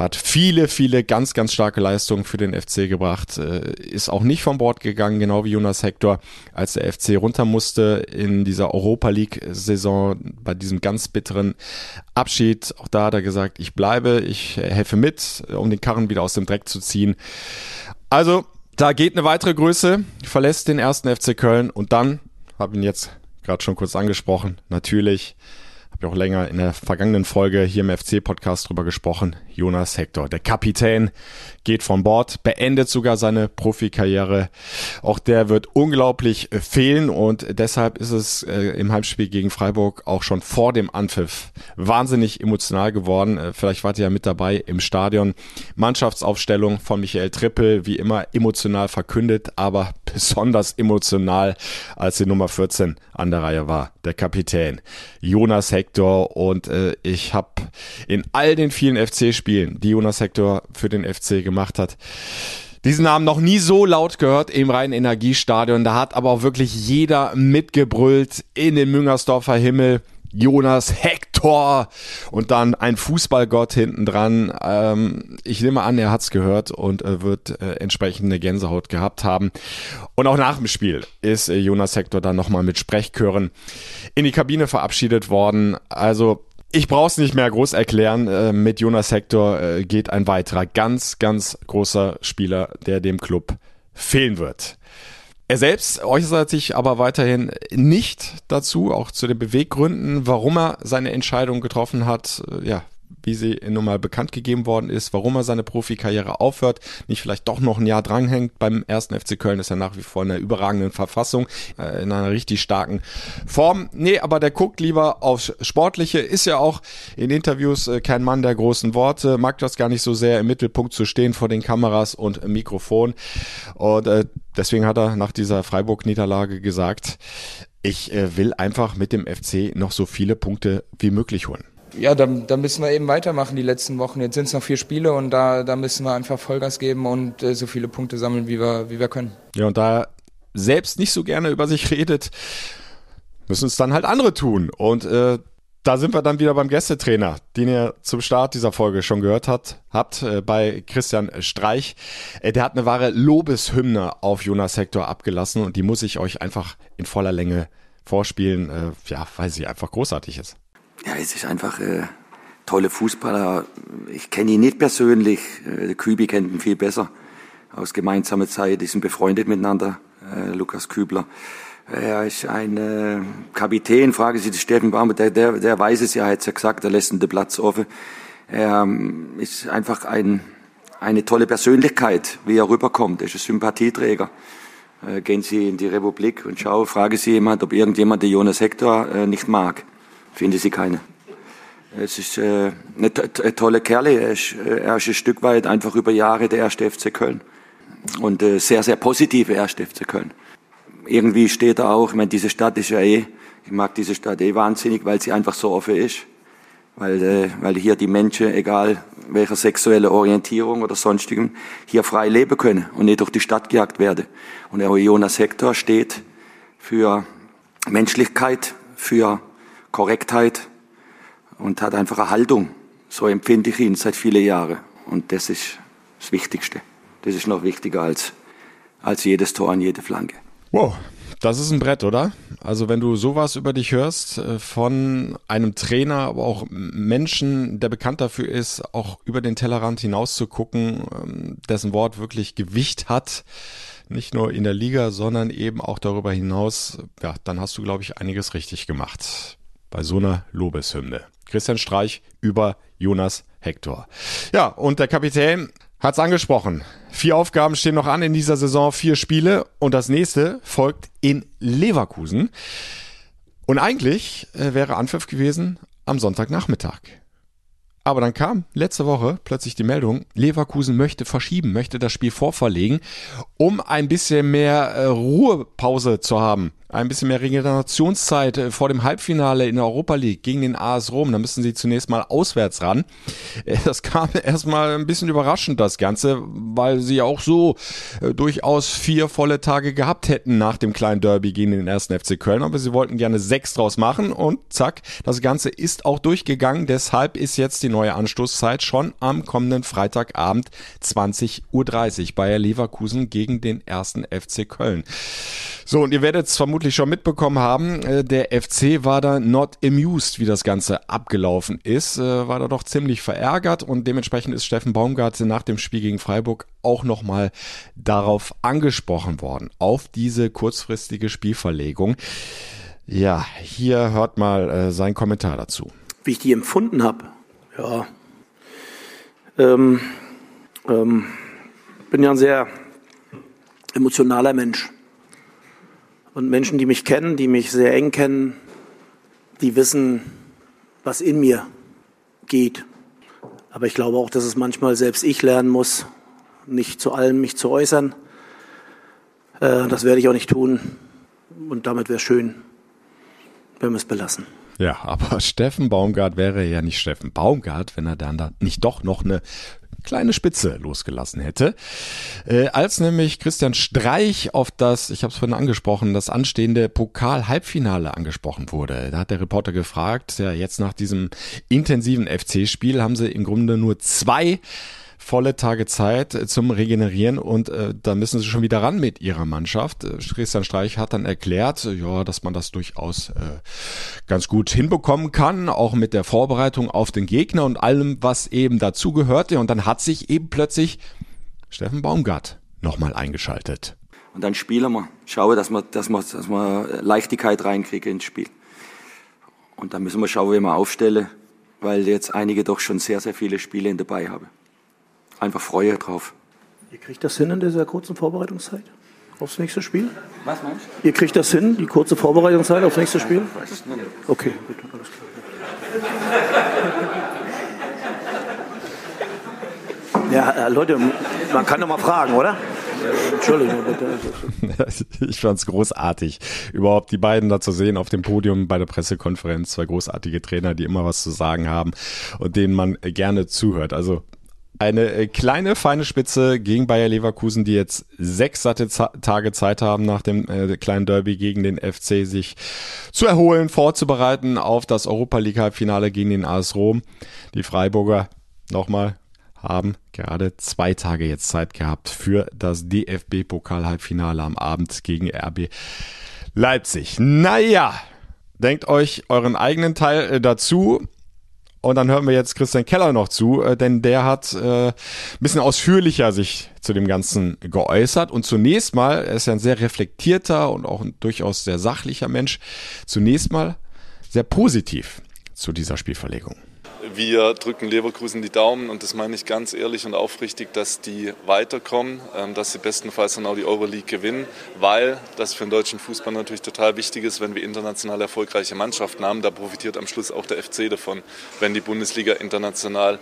S3: hat viele, viele ganz, ganz starke Leistungen für den FC gebracht, äh, ist auch nicht vom Bord gegangen, genau wie Jonas Hector, als der FC runter musste in dieser Europa League-Saison bei diesem ganz bitteren Abschied. Auch da hat er gesagt, ich bleibe, ich helfe mit, um den Karren wieder aus dem Dreck zu ziehen. Also, da geht eine weitere Größe, verlässt den ersten FC Köln und dann, habe ihn jetzt gerade schon kurz angesprochen, natürlich habe ja auch länger in der vergangenen Folge hier im FC-Podcast drüber gesprochen. Jonas Hector, der Kapitän, geht von Bord, beendet sogar seine Profikarriere. Auch der wird unglaublich fehlen und deshalb ist es äh, im Heimspiel gegen Freiburg auch schon vor dem Anpfiff wahnsinnig emotional geworden. Äh, vielleicht wart ihr ja mit dabei im Stadion. Mannschaftsaufstellung von Michael Trippel, wie immer emotional verkündet, aber besonders emotional, als die Nummer 14 an der Reihe war, der Kapitän Jonas Hector und äh, ich habe in all den vielen FC-Spielen, die Jonas Hector für den FC gemacht hat, diesen Namen noch nie so laut gehört im reinen Energiestadion. Da hat aber auch wirklich jeder mitgebrüllt in den Müngersdorfer Himmel. Jonas Hector und dann ein Fußballgott hinten dran. Ähm, ich nehme an, er hat's gehört und äh, wird äh, entsprechende Gänsehaut gehabt haben. Und auch nach dem Spiel ist äh, Jonas Hector dann nochmal mit Sprechchören in die Kabine verabschiedet worden. Also ich brauch's nicht mehr groß erklären. Äh, mit Jonas Hector äh, geht ein weiterer ganz, ganz großer Spieler, der dem Club fehlen wird. Er selbst äußert sich aber weiterhin nicht dazu, auch zu den Beweggründen, warum er seine Entscheidung getroffen hat. Ja, wie sie nun mal bekannt gegeben worden ist, warum er seine Profikarriere aufhört, nicht vielleicht doch noch ein Jahr dranhängt. Beim ersten FC Köln ist er nach wie vor in einer überragenden Verfassung, äh, in einer richtig starken Form. Nee, aber der guckt lieber aufs Sportliche, ist ja auch in Interviews äh, kein Mann der großen Worte, mag das gar nicht so sehr im Mittelpunkt zu stehen vor den Kameras und Mikrofon. Und äh, deswegen hat er nach dieser Freiburg-Niederlage gesagt, ich äh, will einfach mit dem FC noch so viele Punkte wie möglich holen
S8: ja, da, da müssen wir eben weitermachen die letzten Wochen. Jetzt sind es noch vier Spiele und da, da müssen wir einfach Vollgas geben und äh, so viele Punkte sammeln, wie wir, wie wir können.
S3: Ja, und da selbst nicht so gerne über sich redet, müssen es dann halt andere tun. Und äh, da sind wir dann wieder beim Gästetrainer, den ihr zum Start dieser Folge schon gehört hat, habt äh, bei Christian Streich. Äh, der hat eine wahre Lobeshymne auf Jonas Hector abgelassen und die muss ich euch einfach in voller Länge vorspielen, äh, ja, weil sie einfach großartig ist.
S2: Ja, es ist einfach äh, tolle Fußballer. Ich kenne ihn nicht persönlich. Äh, Kübi kennt ihn viel besser. Aus gemeinsamer Zeit, die sind befreundet miteinander, äh, Lukas Kübler. Er ist ein äh, Kapitän, frage Sie Steffen Baum, der, der, der weiß es ja, hat es ja gesagt, der lässt den Platz offen. Er ähm, ist einfach ein, eine tolle Persönlichkeit, wie er rüberkommt. Er ist ein Sympathieträger. Äh, gehen Sie in die Republik und schauen, frage Sie jemand, ob irgendjemand den Jonas Hector äh, nicht mag finde sie keine. Es ist äh, eine tolle Kerle. Er ist, äh, er ist ein Stück weit einfach über Jahre der erste FC Köln. Und äh, sehr, sehr positive erste FC Köln. Irgendwie steht er auch, ich meine, diese Stadt ist ja eh, ich mag diese Stadt eh wahnsinnig, weil sie einfach so offen ist. Weil, äh, weil hier die Menschen, egal welcher sexuelle Orientierung oder sonstigem, hier frei leben können und nicht durch die Stadt gejagt werden. Und der Jonas Hector steht für Menschlichkeit, für Korrektheit und hat einfach eine Haltung. So empfinde ich ihn seit vielen Jahren. Und das ist das Wichtigste. Das ist noch wichtiger als, als jedes Tor an jede Flanke.
S3: Wow, das ist ein Brett, oder? Also wenn du sowas über dich hörst äh, von einem Trainer, aber auch Menschen, der bekannt dafür ist, auch über den Tellerrand hinaus zu gucken, ähm, dessen Wort wirklich Gewicht hat, nicht nur in der Liga, sondern eben auch darüber hinaus, ja, dann hast du, glaube ich, einiges richtig gemacht bei so einer Lobeshymne. Christian Streich über Jonas Hector. Ja, und der Kapitän hat's angesprochen. Vier Aufgaben stehen noch an in dieser Saison, vier Spiele und das nächste folgt in Leverkusen. Und eigentlich äh, wäre Anpfiff gewesen am Sonntagnachmittag. Aber dann kam letzte Woche plötzlich die Meldung, Leverkusen möchte verschieben, möchte das Spiel vorverlegen, um ein bisschen mehr äh, Ruhepause zu haben ein bisschen mehr Regenerationszeit äh, vor dem Halbfinale in der Europa League gegen den AS Rom. Da müssen sie zunächst mal auswärts ran. Äh, das kam erstmal ein bisschen überraschend, das Ganze, weil sie auch so äh, durchaus vier volle Tage gehabt hätten nach dem kleinen Derby gegen den ersten FC Köln. Aber sie wollten gerne sechs draus machen und zack, das Ganze ist auch durchgegangen. Deshalb ist jetzt die neue Anstoßzeit schon am kommenden Freitagabend 20.30 Uhr Bayer Leverkusen gegen den ersten FC Köln. So, und ihr werdet es vermutlich schon mitbekommen haben, äh, der FC war da not amused, wie das Ganze abgelaufen ist, äh, war da doch ziemlich verärgert und dementsprechend ist Steffen Baumgart nach dem Spiel gegen Freiburg auch nochmal darauf angesprochen worden, auf diese kurzfristige Spielverlegung. Ja, hier hört mal äh, sein Kommentar dazu.
S4: Wie ich die empfunden habe, ja, ähm, ähm, bin ja ein sehr emotionaler Mensch. Und Menschen, die mich kennen, die mich sehr eng kennen, die wissen, was in mir geht. Aber ich glaube auch, dass es manchmal selbst ich lernen muss, nicht zu allem mich zu äußern. Äh, das werde ich auch nicht tun. Und damit wäre es schön, wenn wir es belassen.
S3: Ja, aber Steffen Baumgart wäre ja nicht Steffen Baumgart, wenn er dann da nicht doch noch eine kleine Spitze losgelassen hätte. Äh, als nämlich Christian Streich auf das, ich habe es vorhin angesprochen, das anstehende Pokal-Halbfinale angesprochen wurde. Da hat der Reporter gefragt, ja, jetzt nach diesem intensiven FC-Spiel haben sie im Grunde nur zwei volle Tage Zeit zum Regenerieren und äh, da müssen sie schon wieder ran mit ihrer Mannschaft. Äh, Christian Streich hat dann erklärt, ja, dass man das durchaus äh, ganz gut hinbekommen kann, auch mit der Vorbereitung auf den Gegner und allem, was eben dazu gehörte. Und dann hat sich eben plötzlich Steffen Baumgart nochmal eingeschaltet.
S2: Und dann spielen wir, schauen, dass wir, dass wir, dass wir Leichtigkeit reinkriegen ins Spiel. Und dann müssen wir schauen, wie wir aufstellen, weil jetzt einige doch schon sehr, sehr viele Spiele dabei haben einfach freue drauf.
S4: Ihr kriegt das hin in dieser kurzen Vorbereitungszeit aufs nächste Spiel?
S2: Was meinst du?
S4: Ihr kriegt das hin, die kurze Vorbereitungszeit aufs nächste Spiel? Okay, gut, alles klar. Ja, äh, Leute, man kann doch mal fragen, oder? Entschuldigung,
S3: bitte. Ich fand es großartig, überhaupt die beiden da zu sehen auf dem Podium bei der Pressekonferenz. Zwei großartige Trainer, die immer was zu sagen haben und denen man gerne zuhört. Also eine äh, kleine, feine Spitze gegen Bayer Leverkusen, die jetzt sechs satte Tage Zeit haben nach dem äh, kleinen Derby gegen den FC, sich zu erholen, vorzubereiten auf das Europa League Halbfinale gegen den AS Rom. Die Freiburger nochmal haben gerade zwei Tage jetzt Zeit gehabt für das DFB-Pokal-Halbfinale am Abend gegen RB Leipzig. Naja, denkt euch euren eigenen Teil äh, dazu. Und dann hören wir jetzt Christian Keller noch zu, äh, denn der hat äh, ein bisschen ausführlicher sich zu dem Ganzen geäußert. Und zunächst mal, er ist ja ein sehr reflektierter und auch ein durchaus sehr sachlicher Mensch, zunächst mal sehr positiv zu dieser Spielverlegung.
S14: Wir drücken Leverkusen die Daumen und das meine ich ganz ehrlich und aufrichtig, dass die weiterkommen, ähm, dass sie bestenfalls dann auch die Euroleague gewinnen, weil das für den deutschen Fußball natürlich total wichtig ist, wenn wir international erfolgreiche Mannschaften haben. Da profitiert am Schluss auch der FC davon, wenn die Bundesliga international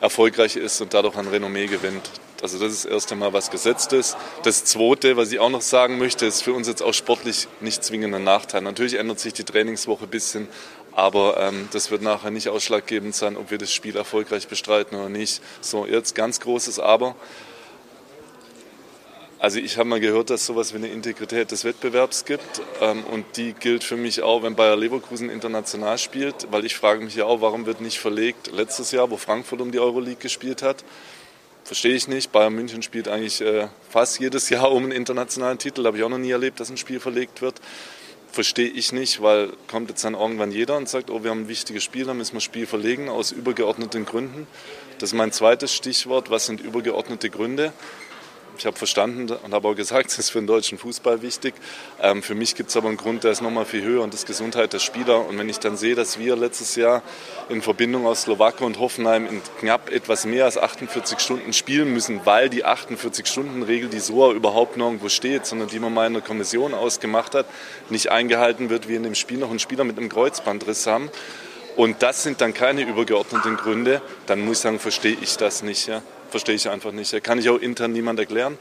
S14: erfolgreich ist und dadurch an Renommee gewinnt. Also das ist das erste Mal, was gesetzt ist. Das zweite, was ich auch noch sagen möchte, ist für uns jetzt auch sportlich nicht zwingend ein Nachteil. Natürlich ändert sich die Trainingswoche ein bisschen, aber ähm, das wird nachher nicht ausschlaggebend sein, ob wir das Spiel erfolgreich bestreiten oder nicht. So, jetzt ganz großes Aber. Also ich habe mal gehört, dass es sowas wie eine Integrität des Wettbewerbs gibt ähm, und die gilt für mich auch, wenn Bayer Leverkusen international spielt, weil ich frage mich ja auch, warum wird nicht verlegt letztes Jahr, wo Frankfurt um die Euroleague gespielt hat. Verstehe ich nicht. Bayern München spielt eigentlich äh, fast jedes Jahr um einen internationalen Titel. Habe ich auch noch nie erlebt, dass ein Spiel verlegt wird verstehe ich nicht, weil kommt jetzt dann irgendwann jeder und sagt, oh, wir haben ein wichtiges Spiel, dann müssen wir das Spiel verlegen aus übergeordneten Gründen. Das ist mein zweites Stichwort. Was sind übergeordnete Gründe? Ich habe verstanden und habe auch gesagt, es ist für den deutschen Fußball wichtig. Ähm, für mich gibt es aber einen Grund, der ist nochmal viel höher und das ist Gesundheit der Spieler. Und wenn ich dann sehe, dass wir letztes Jahr in Verbindung aus Slowakei und Hoffenheim in knapp etwas mehr als 48 Stunden spielen müssen, weil die 48-Stunden-Regel, die so überhaupt nirgendwo steht, sondern die man mal in der Kommission ausgemacht hat, nicht eingehalten wird, wir in dem Spiel noch einen Spieler mit einem Kreuzbandriss haben. Und das sind dann keine übergeordneten Gründe, dann muss ich sagen, verstehe ich das nicht. Ja verstehe ich einfach nicht. Kann ich auch intern niemand erklären.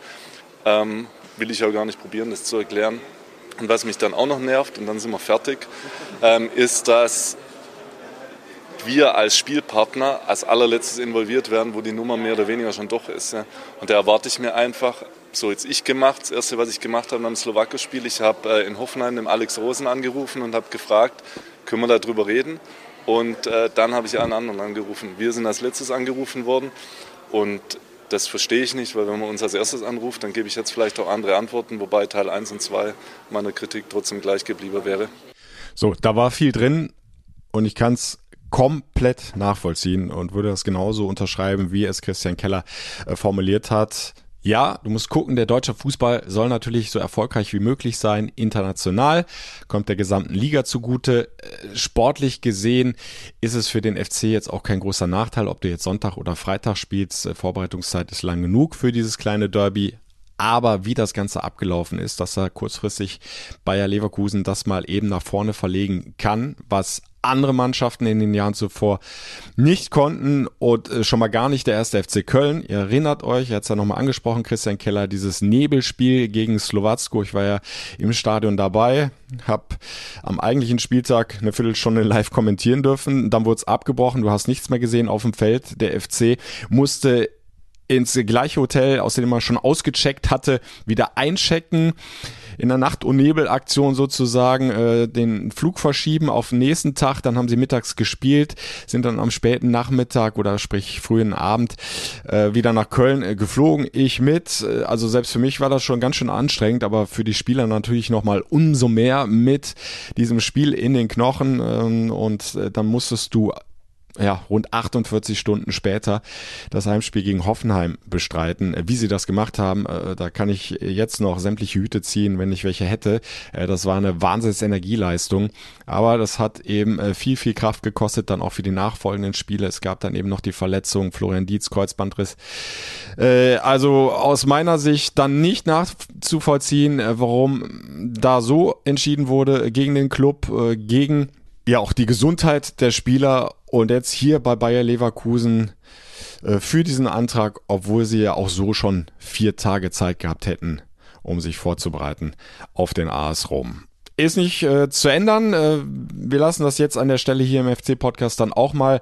S14: Ähm, will ich auch gar nicht probieren, das zu erklären. Und was mich dann auch noch nervt, und dann sind wir fertig, ähm, ist, dass wir als Spielpartner als allerletztes involviert werden, wo die Nummer mehr oder weniger schon doch ist. Ja. Und da erwarte ich mir einfach, so jetzt ich gemacht, das erste, was ich gemacht habe beim Slowakei-Spiel, ich habe äh, in Hoffenheim den Alex Rosen angerufen und habe gefragt, können wir darüber reden? Und äh, dann habe ich einen anderen angerufen. Wir sind als letztes angerufen worden und das verstehe ich nicht, weil wenn man uns als erstes anruft, dann gebe ich jetzt vielleicht auch andere Antworten, wobei Teil 1 und 2 meiner Kritik trotzdem gleich geblieben wäre.
S3: So, da war viel drin und ich kann es komplett nachvollziehen und würde das genauso unterschreiben, wie es Christian Keller äh, formuliert hat. Ja, du musst gucken, der deutsche Fußball soll natürlich so erfolgreich wie möglich sein, international, kommt der gesamten Liga zugute. Äh, sportlich gesehen ist es für den FC jetzt auch kein großer Nachteil, ob du jetzt Sonntag oder Freitag spielst. Äh, Vorbereitungszeit ist lang genug für dieses kleine Derby. Aber wie das Ganze abgelaufen ist, dass er kurzfristig Bayer Leverkusen das mal eben nach vorne verlegen kann, was andere Mannschaften in den Jahren zuvor nicht konnten und äh, schon mal gar nicht der erste FC Köln. Ihr erinnert euch, er hat es ja nochmal angesprochen, Christian Keller, dieses Nebelspiel gegen Slowacko. Ich war ja im Stadion dabei, habe am eigentlichen Spieltag eine Viertelstunde live kommentieren dürfen. Dann wurde es abgebrochen, du hast nichts mehr gesehen auf dem Feld. Der FC musste ins gleiche Hotel, aus dem man schon ausgecheckt hatte, wieder einchecken in der Nacht- und Nebelaktion sozusagen äh, den Flug verschieben auf den nächsten Tag. Dann haben sie mittags gespielt, sind dann am späten Nachmittag oder sprich frühen Abend äh, wieder nach Köln äh, geflogen. Ich mit. Äh, also selbst für mich war das schon ganz schön anstrengend, aber für die Spieler natürlich nochmal umso mehr mit diesem Spiel in den Knochen. Ähm, und äh, dann musstest du ja, rund 48 Stunden später das Heimspiel gegen Hoffenheim bestreiten. Wie sie das gemacht haben, äh, da kann ich jetzt noch sämtliche Hüte ziehen, wenn ich welche hätte. Äh, das war eine Wahnsinns Energieleistung. Aber das hat eben äh, viel, viel Kraft gekostet, dann auch für die nachfolgenden Spiele. Es gab dann eben noch die Verletzung, Florian Dietz, Kreuzbandriss. Also aus meiner Sicht dann nicht nachzuvollziehen, warum da so entschieden wurde gegen den Club, gegen ja auch die Gesundheit der Spieler und jetzt hier bei Bayer Leverkusen äh, für diesen Antrag, obwohl sie ja auch so schon vier Tage Zeit gehabt hätten, um sich vorzubereiten auf den AS Rom. Ist nicht äh, zu ändern. Äh, wir lassen das jetzt an der Stelle hier im FC-Podcast dann auch mal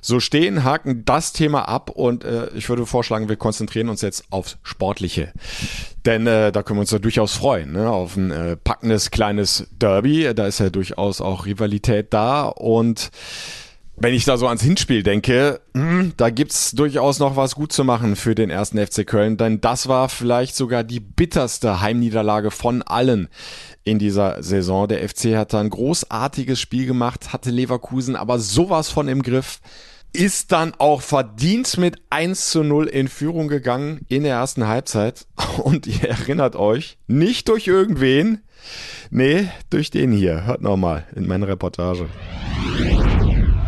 S3: so stehen, haken das Thema ab und äh, ich würde vorschlagen, wir konzentrieren uns jetzt aufs Sportliche. Denn äh, da können wir uns ja durchaus freuen, ne? auf ein äh, packendes kleines Derby. Da ist ja durchaus auch Rivalität da und wenn ich da so ans Hinspiel denke, hm, da gibt's durchaus noch was gut zu machen für den ersten FC Köln, denn das war vielleicht sogar die bitterste Heimniederlage von allen in dieser Saison. Der FC hat da ein großartiges Spiel gemacht, hatte Leverkusen aber sowas von im Griff, ist dann auch verdient mit 1 zu 0 in Führung gegangen in der ersten Halbzeit. Und ihr erinnert euch, nicht durch irgendwen, nee, durch den hier. Hört nochmal in meiner Reportage.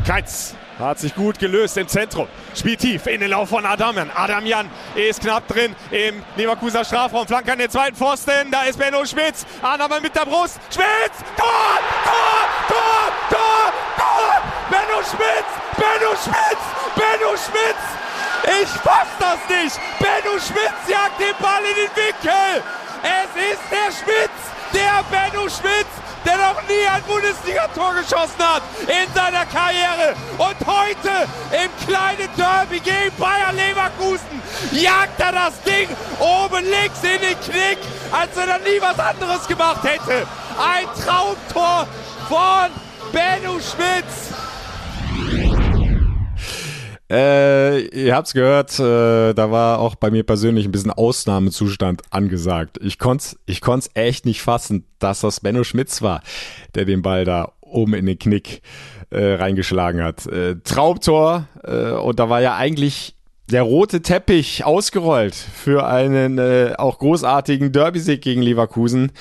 S5: Keitz hat sich gut gelöst im Zentrum. Spielt tief in den Lauf von Adamian. Adamian ist knapp drin im Leverkusener Strafraum. Flank an den zweiten Pfosten. Da ist Benno Schmitz. Adamian mit der Brust. Schmitz! Tor! Tor! Tor! Tor! Tor! Benno Schmitz! Benno Schmitz! Benno Schmitz! Ich fass das nicht! Benno Schmitz jagt den Ball in den Winkel! Es ist der Schmitz! Der Benno Schmitz! Der noch nie ein Bundesligator geschossen hat in seiner Karriere. Und heute im kleinen Derby gegen Bayer Leverkusen jagt er das Ding oben links in den Knick, als wenn er nie was anderes gemacht hätte. Ein Traumtor von Benno Schmitz.
S3: Äh, ihr habt's gehört, äh, da war auch bei mir persönlich ein bisschen Ausnahmezustand angesagt. Ich konnt's, ich konnt's echt nicht fassen, dass das Benno Schmitz war, der den Ball da oben in den Knick äh, reingeschlagen hat. Äh, Traumtor äh, und da war ja eigentlich der rote Teppich ausgerollt für einen äh, auch großartigen Derby-Sieg gegen Leverkusen.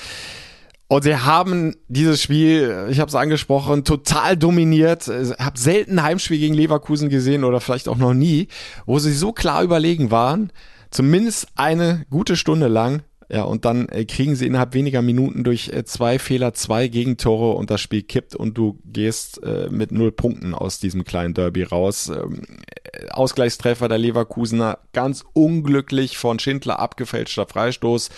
S3: Und sie haben dieses Spiel, ich habe es angesprochen, total dominiert. Ich habe selten Heimspiel gegen Leverkusen gesehen oder vielleicht auch noch nie, wo sie so klar überlegen waren, zumindest eine gute Stunde lang. Ja, und dann äh, kriegen sie innerhalb weniger Minuten durch äh, zwei Fehler zwei Gegentore und das Spiel kippt und du gehst äh, mit null Punkten aus diesem kleinen Derby raus. Ähm, Ausgleichstreffer der Leverkusener, ganz unglücklich von Schindler abgefälschter Freistoß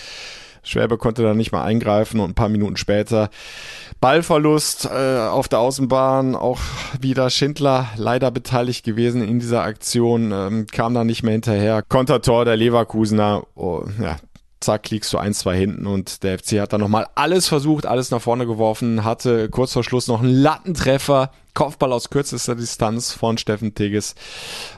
S3: Schwäbe konnte da nicht mal eingreifen und ein paar Minuten später Ballverlust äh, auf der Außenbahn, auch wieder Schindler leider beteiligt gewesen in dieser Aktion, ähm, kam da nicht mehr hinterher. Kontertor der Leverkusener, oh, ja, zack, liegst du 1-2 hinten und der FC hat dann nochmal alles versucht, alles nach vorne geworfen, hatte kurz vor Schluss noch einen Lattentreffer, Kopfball aus kürzester Distanz von Steffen Tigges,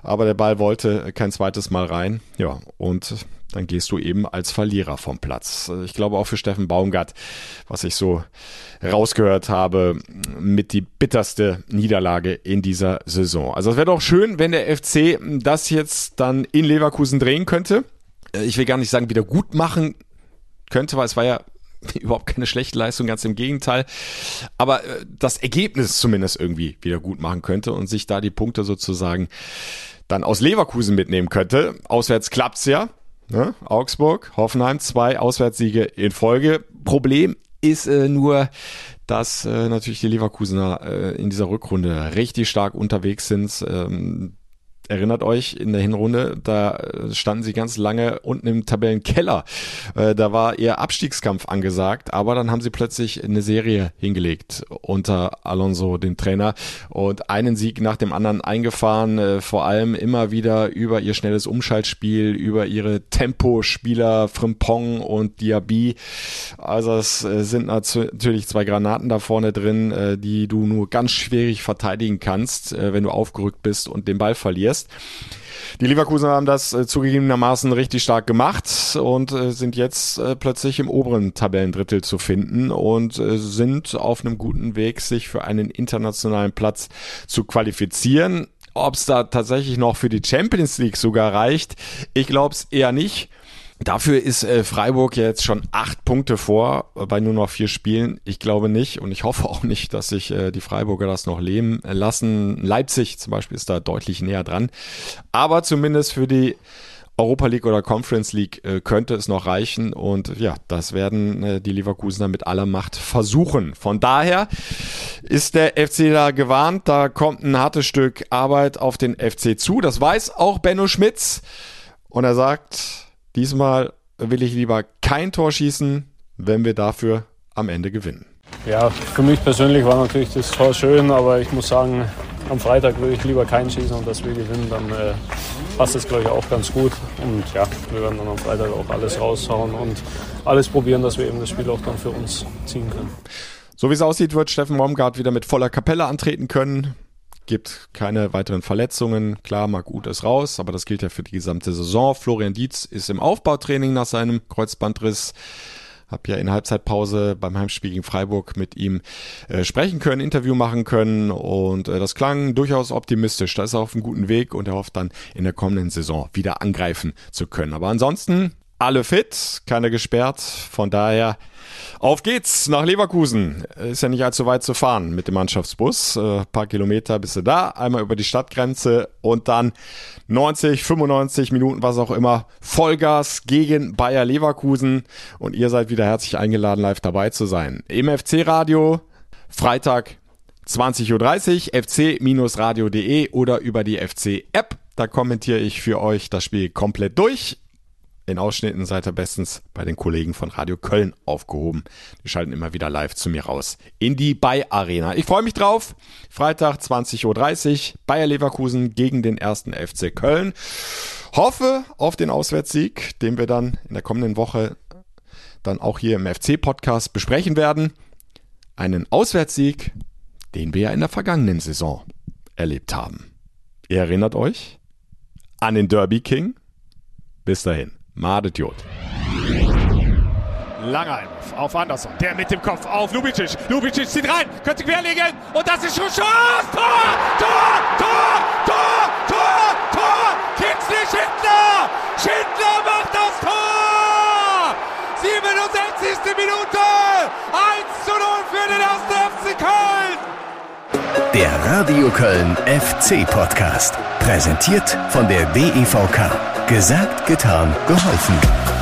S3: aber der Ball wollte kein zweites Mal rein. Ja, und dann gehst du eben als Verlierer vom Platz. Ich glaube auch für Steffen Baumgart, was ich so rausgehört habe, mit die bitterste Niederlage in dieser Saison. Also es wäre doch schön, wenn der FC das jetzt dann in Leverkusen drehen könnte. Ich will gar nicht sagen, wieder gut machen könnte, weil es war ja überhaupt keine schlechte Leistung, ganz im Gegenteil. Aber äh, das Ergebnis zumindest irgendwie wieder gut machen könnte und sich da die Punkte sozusagen dann aus Leverkusen mitnehmen könnte. Auswärts klappt's ja. Ne? Augsburg, Hoffenheim, zwei Auswärtssiege in Folge. Problem ist äh, nur, dass äh, natürlich die Leverkusener äh, in dieser Rückrunde richtig stark unterwegs sind. Ähm, erinnert euch in der Hinrunde, da äh, standen sie ganz lange unten im Tabellenkeller. Äh, da war eher Abstiegskampf angesagt, aber dann haben sie plötzlich eine Serie hingelegt unter Alonso, dem Trainer, und einen Sieg nach dem anderen eingefahren, äh, vor allem immer wieder über ihr schnelles Umschaltspiel, über ihre Tempospieler Frimpong und Diaby. Also es sind natürlich zwei Granaten da vorne drin, die du nur ganz schwierig verteidigen kannst, wenn du aufgerückt bist und den Ball verlierst lässt. Die Leverkusen haben das äh, zugegebenermaßen richtig stark gemacht und äh, sind jetzt äh, plötzlich im oberen Tabellendrittel zu finden und äh, sind auf einem guten Weg, sich für einen internationalen Platz zu qualifizieren. Ob es da tatsächlich noch für die Champions League sogar reicht, ich glaube es eher nicht. Dafür ist äh, Freiburg jetzt schon acht Punkte vor bei nur noch vier Spielen. Ich glaube nicht und ich hoffe auch nicht, dass sich äh, die Freiburger das noch leben lassen. Leipzig zum Beispiel ist da deutlich näher dran. Aber zumindest für die Europa League oder Conference League äh, könnte es noch reichen und ja, das werden äh, die Leverkusener mit aller Macht versuchen. Von daher ist der FC da gewarnt, da kommt ein hartes Stück Arbeit auf den FC zu. Das weiß auch Benno Schmitz und er sagt, Diesmal will ich lieber kein Tor schießen, wenn wir dafür am Ende gewinnen.
S15: Ja, für mich persönlich war natürlich das Tor schön, aber ich muss sagen, am Freitag würde ich lieber keinen schießen und dass wir gewinnen, dann äh, passt das glaube ich auch ganz gut. Und ja, wir werden dann am Freitag auch alles raushauen und alles probieren, dass wir eben das Spiel auch dann für uns ziehen können.
S3: So wie es aussieht, wird Steffen Baumgart wieder mit voller Kapelle antreten können gibt keine weiteren Verletzungen. Klar, Marc Uth ist raus, aber das gilt ja für die gesamte Saison. Florian Dietz ist im Aufbautraining nach seinem Kreuzbandriss. Hab ja in Halbzeitpause beim Heimspiel gegen Freiburg mit ihm äh, sprechen können, Interview machen können und äh, das klang durchaus optimistisch. Da ist er auf einem guten Weg und er hofft dann in der kommenden Saison wieder angreifen zu können. Aber ansonsten alle fit, keine gesperrt. Von daher auf geht's nach Leverkusen. Ist ja nicht allzu weit zu fahren mit dem Mannschaftsbus. Äh, paar Kilometer bist du da, einmal über die Stadtgrenze und dann 90, 95 Minuten, was auch immer, Vollgas gegen Bayer Leverkusen. Und ihr seid wieder herzlich eingeladen, live dabei zu sein. Im FC-Radio, Freitag 20.30 Uhr, fc-radio.de oder über die FC-App. Da kommentiere ich für euch das Spiel komplett durch. In Ausschnitten seid ihr bestens bei den Kollegen von Radio Köln aufgehoben. Die schalten immer wieder live zu mir raus in die Bay Arena. Ich freue mich drauf. Freitag 20.30 Uhr Bayer Leverkusen gegen den ersten FC Köln. Hoffe auf den Auswärtssieg, den wir dann in der kommenden Woche dann auch hier im FC-Podcast besprechen werden. Einen Auswärtssieg, den wir ja in der vergangenen Saison erlebt haben. Ihr erinnert euch an den Derby King? Bis dahin. Madet.
S5: Langer Einwurf auf Andersson. Der mit dem Kopf auf Lubicic. Lubicic zieht rein, könnte querlegen und das ist schon Chance. Tor! Tor! Tor! Tor! Tor! Tor! Kingsley Schindler! Schindler macht das Tor! 67. Minute! 1 zu 0 für den 1. FC Köln!
S1: Der Radio Köln FC Podcast. Präsentiert von der DEVK. Gesagt, getan, geholfen.